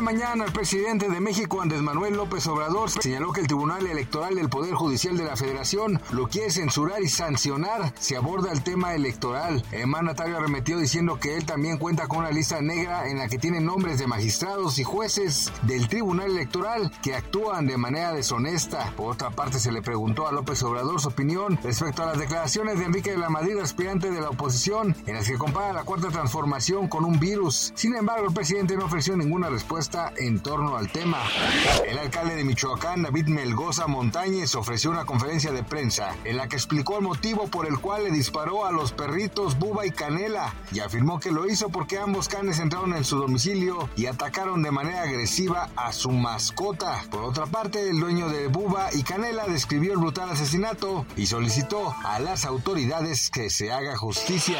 Mañana el presidente de México, Andrés Manuel López Obrador, señaló que el Tribunal Electoral del Poder Judicial de la Federación lo quiere censurar y sancionar si aborda el tema electoral. El mandatario arremetió diciendo que él también cuenta con una lista negra en la que tiene nombres de magistrados y jueces del Tribunal Electoral que actúan de manera deshonesta. Por otra parte, se le preguntó a López Obrador su opinión respecto a las declaraciones de Enrique de la Madrid, aspirante de la oposición, en las que compara la cuarta transformación con un virus. Sin embargo, el presidente no ofreció ninguna respuesta en torno al tema. El alcalde de Michoacán, David Melgoza Montañez, ofreció una conferencia de prensa en la que explicó el motivo por el cual le disparó a los perritos Buba y Canela y afirmó que lo hizo porque ambos canes entraron en su domicilio y atacaron de manera agresiva a su mascota. Por otra parte, el dueño de Buba y Canela describió el brutal asesinato y solicitó a las autoridades que se haga justicia.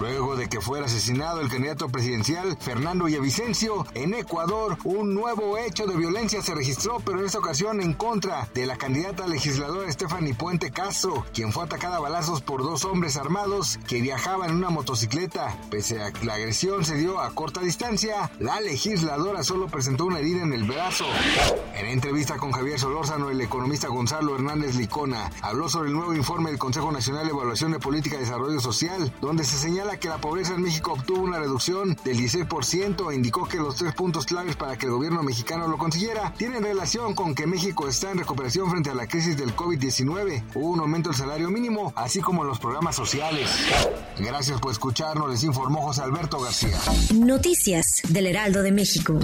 Luego de que fuera asesinado el candidato presidencial Fernando Villavicencio en Ecuador, un nuevo hecho de violencia se registró, pero en esta ocasión en contra de la candidata legisladora Stephanie Puente Castro, quien fue atacada a balazos por dos hombres armados que viajaban en una motocicleta. Pese a que la agresión se dio a corta distancia, la legisladora solo presentó una herida en el brazo. En entrevista con Javier Solórzano, el economista Gonzalo Hernández Licona habló sobre el nuevo informe del Consejo Nacional de Evaluación de Política de Desarrollo Social, donde se señala que la pobreza en México obtuvo una reducción del 16% e indicó que los tres puntos claves para que el gobierno mexicano lo consiguiera tienen relación con que México está en recuperación frente a la crisis del COVID-19. Hubo un aumento del salario mínimo, así como los programas sociales. Gracias por escucharnos, les informó José Alberto García. Noticias del Heraldo de México.